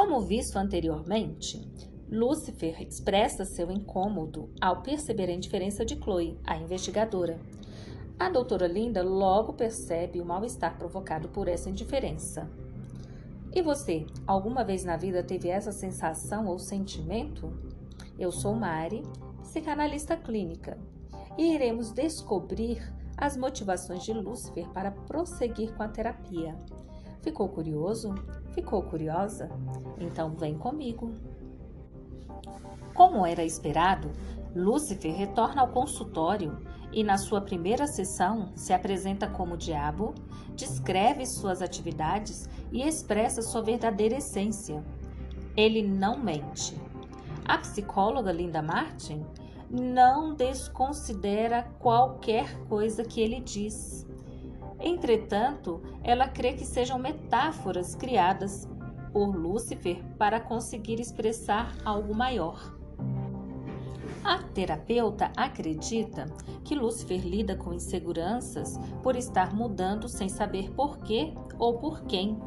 Como visto anteriormente, Lúcifer expressa seu incômodo ao perceber a indiferença de Chloe, a investigadora. A doutora Linda logo percebe o mal-estar provocado por essa indiferença. E você, alguma vez na vida teve essa sensação ou sentimento? Eu sou Mari, psicanalista clínica, e iremos descobrir as motivações de Lúcifer para prosseguir com a terapia. Ficou curioso? Ficou curiosa? Então vem comigo. Como era esperado, Lúcifer retorna ao consultório e, na sua primeira sessão, se apresenta como diabo, descreve suas atividades e expressa sua verdadeira essência. Ele não mente. A psicóloga Linda Martin não desconsidera qualquer coisa que ele diz. Entretanto, ela crê que sejam metáforas criadas por Lúcifer para conseguir expressar algo maior. A terapeuta acredita que Lúcifer lida com inseguranças por estar mudando sem saber por quê ou por quem,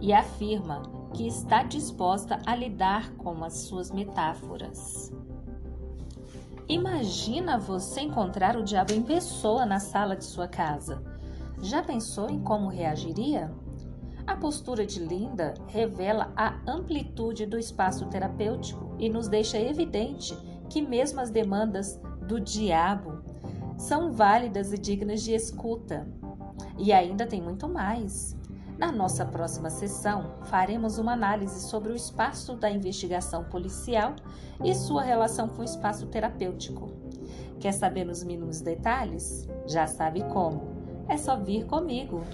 e afirma que está disposta a lidar com as suas metáforas. Imagina você encontrar o diabo em pessoa na sala de sua casa. Já pensou em como reagiria? A postura de Linda revela a amplitude do espaço terapêutico e nos deixa evidente que mesmo as demandas do diabo são válidas e dignas de escuta. E ainda tem muito mais. Na nossa próxima sessão, faremos uma análise sobre o espaço da investigação policial e sua relação com o espaço terapêutico. Quer saber nos mínimos detalhes? Já sabe como. É só vir comigo.